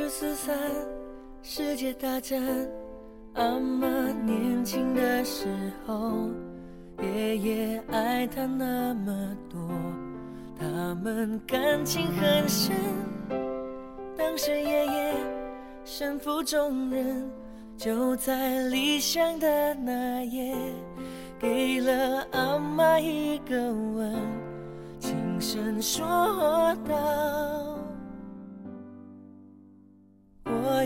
二四三，世界大战。阿妈年轻的时候，爷爷爱她那么多，他们感情很深。当时爷爷身负重任，就在离乡的那夜，给了阿妈一个吻，轻声说道。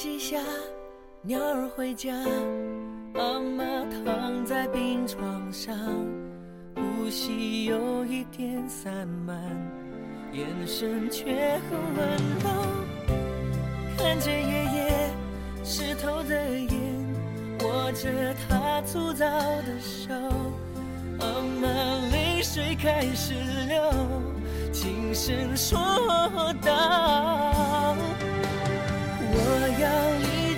西下，鸟儿回家，阿妈躺在病床上，呼吸有一点散漫，眼神却很温柔。看着爷爷湿透的眼，握着他粗糙的手，阿妈泪水开始流，轻声说道。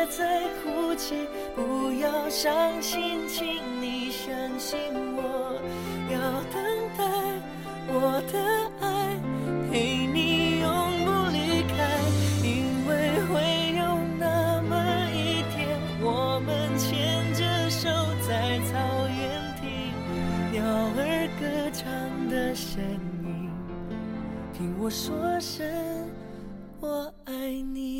别再哭泣，不要伤心，请你相信我。要等待我的爱陪你永不离开，因为会有那么一天，我们牵着手在草原听鸟儿歌唱的声音，听我说声。我爱你。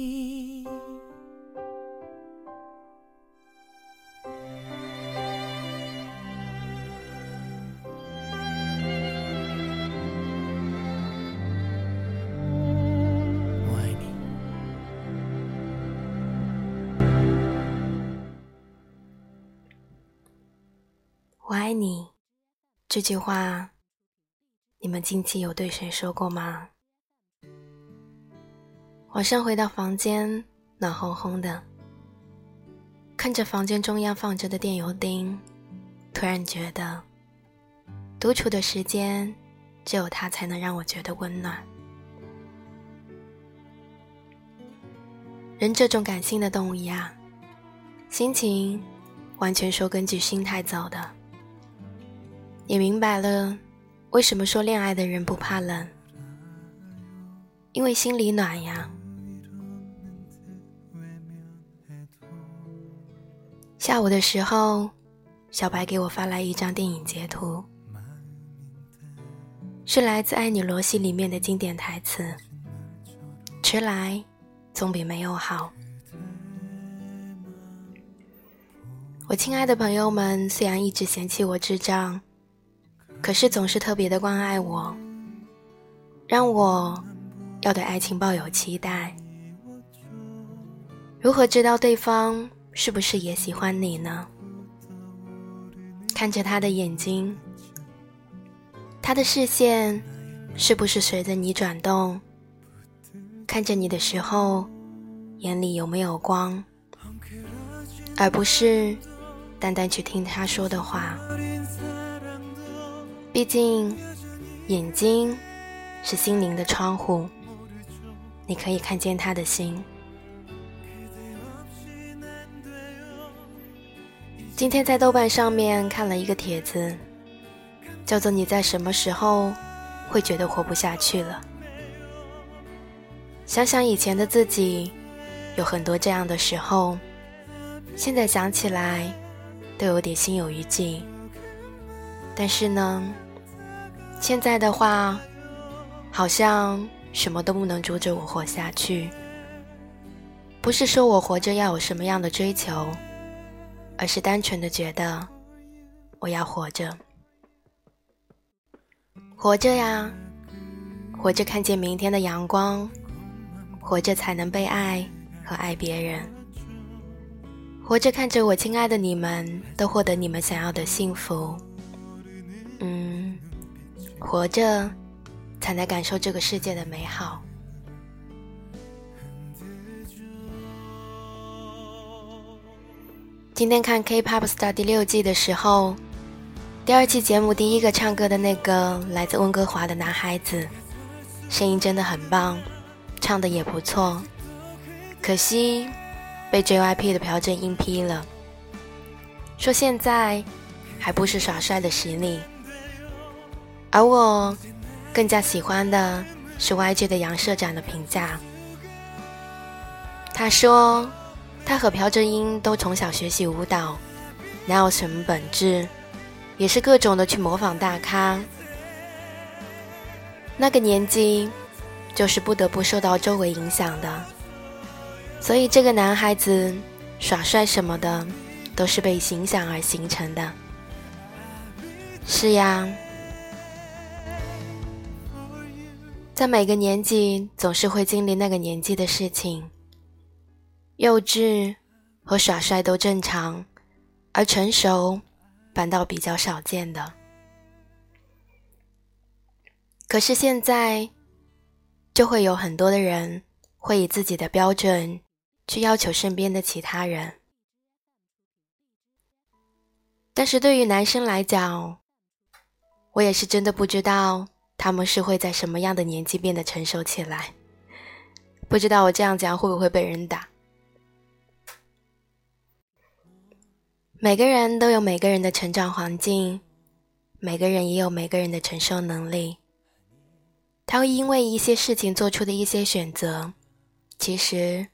这句话，你们近期有对谁说过吗？晚上回到房间，暖烘烘的，看着房间中央放着的电油灯，突然觉得，独处的时间，只有它才能让我觉得温暖。人这种感性的动物呀，心情完全说根据心态走的。也明白了，为什么说恋爱的人不怕冷，因为心里暖呀。下午的时候，小白给我发来一张电影截图，是来自《爱你罗西》里面的经典台词：“迟来总比没有好。”我亲爱的朋友们，虽然一直嫌弃我智障，可是总是特别的关爱我，让我要对爱情抱有期待。如何知道对方？是不是也喜欢你呢？看着他的眼睛，他的视线是不是随着你转动？看着你的时候，眼里有没有光？而不是单单去听他说的话。毕竟，眼睛是心灵的窗户，你可以看见他的心。今天在豆瓣上面看了一个帖子，叫做“你在什么时候会觉得活不下去了？”想想以前的自己，有很多这样的时候，现在想起来都有点心有余悸。但是呢，现在的话，好像什么都不能阻止我活下去。不是说我活着要有什么样的追求。而是单纯的觉得，我要活着，活着呀，活着看见明天的阳光，活着才能被爱和爱别人，活着看着我亲爱的你们都获得你们想要的幸福，嗯，活着才能感受这个世界的美好。今天看《K-pop Star》第六季的时候，第二期节目第一个唱歌的那个来自温哥华的男孩子，声音真的很棒，唱的也不错，可惜被 JYP 的朴正英批了，说现在还不是耍帅的实力，而我更加喜欢的是 YG 的杨社长的评价，他说。他和朴正英都从小学习舞蹈，哪有什么本质，也是各种的去模仿大咖。那个年纪，就是不得不受到周围影响的，所以这个男孩子耍帅什么的，都是被影响而形成的。是呀，在每个年纪，总是会经历那个年纪的事情。幼稚和耍帅都正常，而成熟反倒比较少见的。可是现在，就会有很多的人会以自己的标准去要求身边的其他人。但是对于男生来讲，我也是真的不知道他们是会在什么样的年纪变得成熟起来。不知道我这样讲会不会被人打？每个人都有每个人的成长环境，每个人也有每个人的承受能力。他会因为一些事情做出的一些选择，其实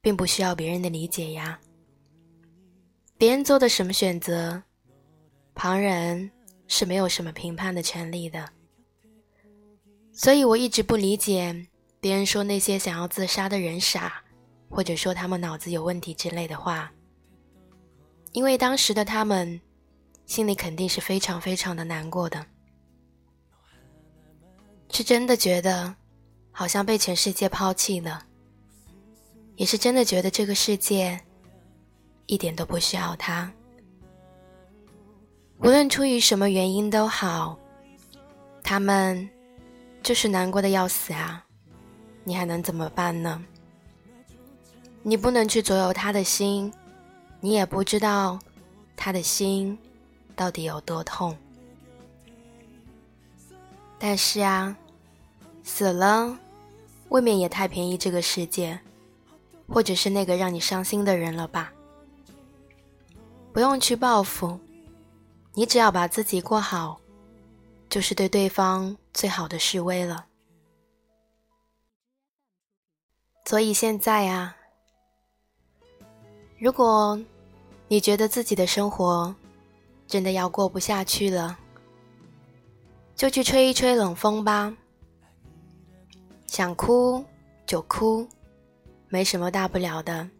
并不需要别人的理解呀。别人做的什么选择，旁人是没有什么评判的权利的。所以我一直不理解别人说那些想要自杀的人傻，或者说他们脑子有问题之类的话。因为当时的他们，心里肯定是非常非常的难过的，是真的觉得好像被全世界抛弃了，也是真的觉得这个世界一点都不需要他。无论出于什么原因都好，他们就是难过的要死啊！你还能怎么办呢？你不能去左右他的心。你也不知道他的心到底有多痛，但是啊，死了未免也太便宜这个世界，或者是那个让你伤心的人了吧？不用去报复，你只要把自己过好，就是对对方最好的示威了。所以现在啊。如果你觉得自己的生活真的要过不下去了，就去吹一吹冷风吧。想哭就哭，没什么大不了的。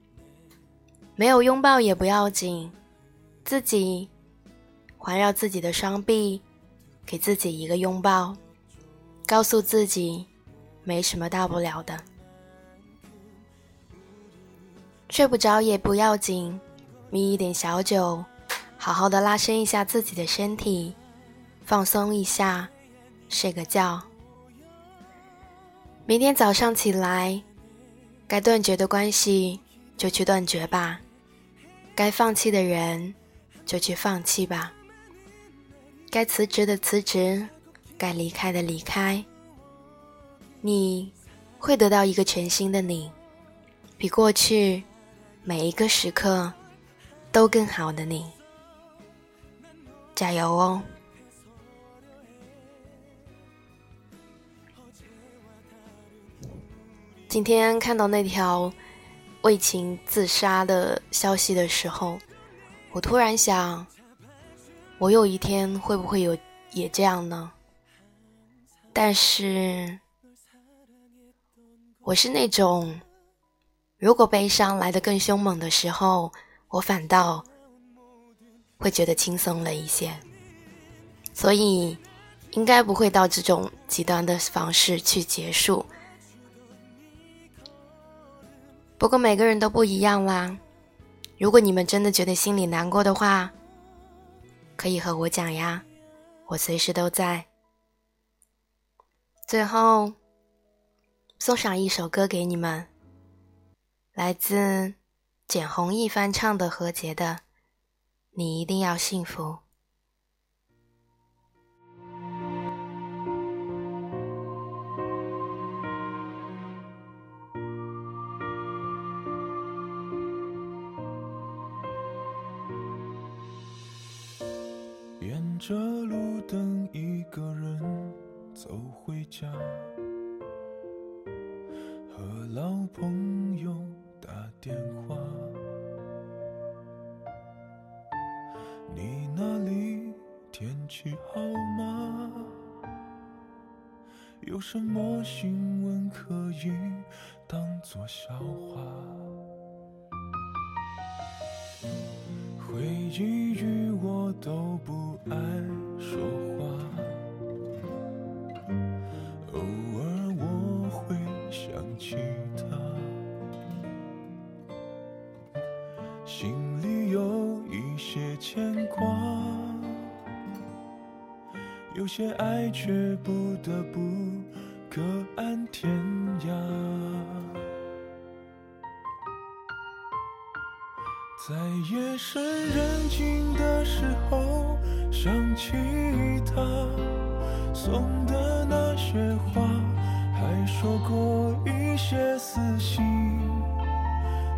没有拥抱也不要紧，自己环绕自己的双臂，给自己一个拥抱，告诉自己没什么大不了的。睡不着也不要紧，眯一点小酒，好好的拉伸一下自己的身体，放松一下，睡个觉。明天早上起来，该断绝的关系就去断绝吧，该放弃的人就去放弃吧，该辞职的辞职，该离开的离开，你会得到一个全新的你，比过去每一个时刻都更好的你。加油哦！今天看到那条为情自杀的消息的时候，我突然想，我有一天会不会有也这样呢？但是，我是那种，如果悲伤来得更凶猛的时候，我反倒会觉得轻松了一些，所以应该不会到这种极端的方式去结束。不过每个人都不一样啦。如果你们真的觉得心里难过的话，可以和我讲呀，我随时都在。最后，送上一首歌给你们，来自简弘毅翻唱的何洁的《你一定要幸福》。着朋友打电话。你那里天气好吗？有什么新闻可以当作笑话？回忆与我都不爱说心里有一些牵挂，有些爱却不得不各安天涯。在夜深人静的时候，想起他送的那些花，还说过一些撕心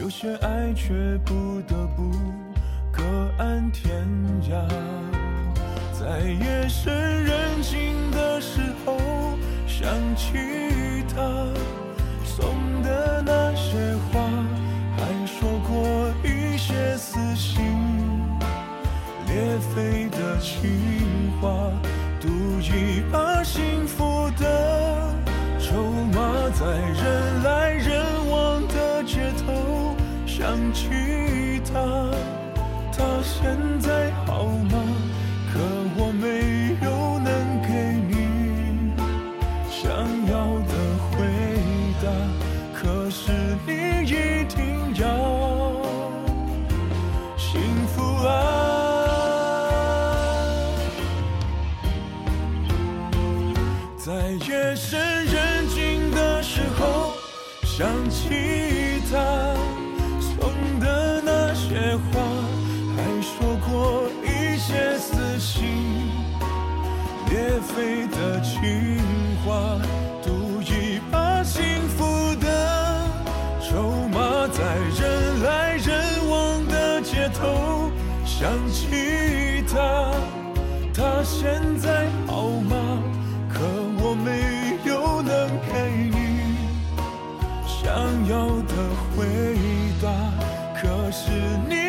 有些爱却不得不各安天涯，在夜深人静的时候想起他送的那些话，还说过一些撕心裂肺的情话，赌一把幸福的筹码，在想起他，他现在好吗？是你